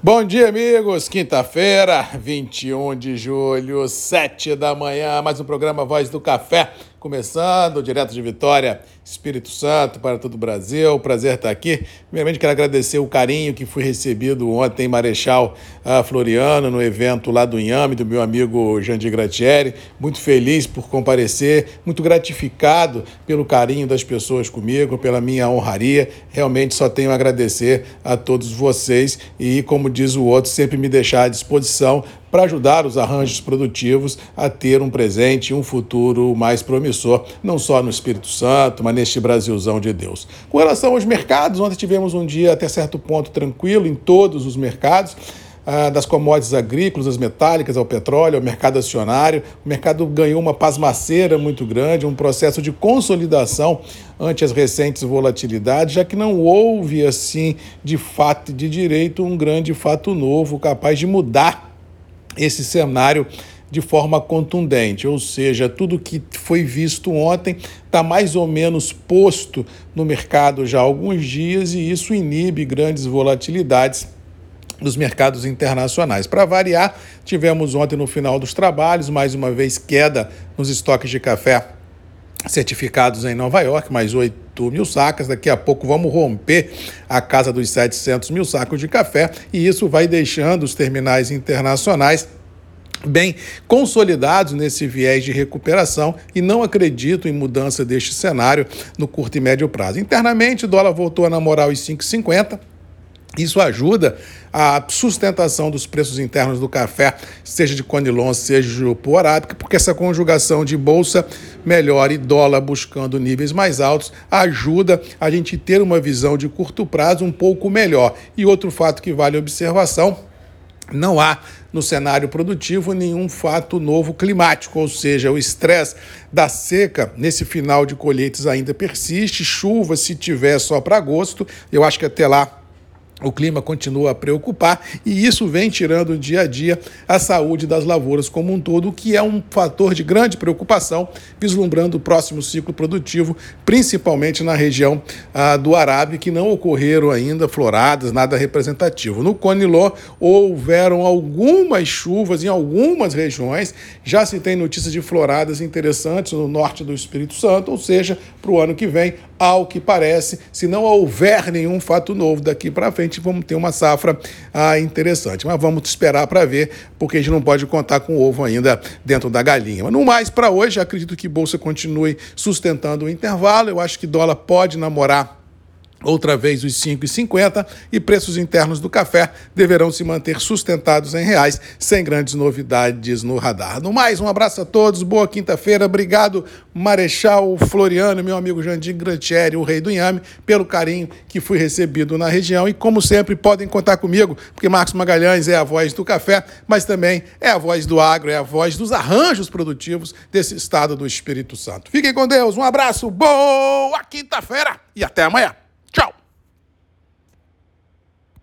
Bom dia, amigos. Quinta-feira, 21 de julho, 7 da manhã, mais um programa Voz do Café. Começando, direto de Vitória, Espírito Santo, para todo o Brasil. Prazer estar aqui. Primeiramente, quero agradecer o carinho que fui recebido ontem em Marechal uh, Floriano, no evento lá do Inhame, do meu amigo Jandir Gratieri. Muito feliz por comparecer, muito gratificado pelo carinho das pessoas comigo, pela minha honraria. Realmente só tenho a agradecer a todos vocês e, como diz o outro, sempre me deixar à disposição para ajudar os arranjos produtivos a ter um presente e um futuro mais promissor, não só no Espírito Santo, mas neste Brasilzão de Deus. Com relação aos mercados, ontem tivemos um dia até certo ponto tranquilo em todos os mercados. Ah, das commodities agrícolas, as metálicas, ao petróleo, ao mercado acionário. O mercado ganhou uma pasmaceira muito grande, um processo de consolidação ante as recentes volatilidades, já que não houve, assim, de fato, de direito, um grande fato novo capaz de mudar esse cenário de forma contundente, ou seja, tudo que foi visto ontem está mais ou menos posto no mercado já há alguns dias e isso inibe grandes volatilidades nos mercados internacionais. Para variar, tivemos ontem no final dos trabalhos mais uma vez queda nos estoques de café certificados em Nova York, mais 8 mil sacas. Daqui a pouco vamos romper a casa dos 700 mil sacos de café e isso vai deixando os terminais internacionais bem consolidados nesse viés de recuperação e não acredito em mudança deste cenário no curto e médio prazo. Internamente, o dólar voltou a namorar os 5,50 isso ajuda a sustentação dos preços internos do café, seja de Conilon, seja de Jupu Arábica, porque essa conjugação de bolsa melhor e dólar buscando níveis mais altos ajuda a gente ter uma visão de curto prazo um pouco melhor. E outro fato que vale observação, não há no cenário produtivo nenhum fato novo climático, ou seja, o estresse da seca nesse final de colheitas ainda persiste, chuva se tiver só para agosto, eu acho que até lá o clima continua a preocupar e isso vem tirando dia a dia a saúde das lavouras como um todo, o que é um fator de grande preocupação, vislumbrando o próximo ciclo produtivo, principalmente na região ah, do Arábia, que não ocorreram ainda floradas, nada representativo. No Coniló houveram algumas chuvas em algumas regiões, já se tem notícias de floradas interessantes no norte do Espírito Santo, ou seja, para o ano que vem, ao que parece, se não houver nenhum fato novo daqui para frente, frente vamos ter uma safra ah, interessante. Mas vamos esperar para ver, porque a gente não pode contar com o ovo ainda dentro da galinha. Mas no mais, para hoje, acredito que Bolsa continue sustentando o intervalo. Eu acho que dólar pode namorar outra vez os 5,50 e preços internos do café deverão se manter sustentados em reais, sem grandes novidades no radar. No mais, um abraço a todos, boa quinta-feira, obrigado Marechal Floriano, meu amigo Jandir Grantieri, o rei do Inhame, pelo carinho que fui recebido na região e como sempre podem contar comigo, porque Marcos Magalhães é a voz do café, mas também é a voz do agro, é a voz dos arranjos produtivos desse estado do Espírito Santo. Fiquem com Deus, um abraço, boa quinta-feira e até amanhã. Ciao.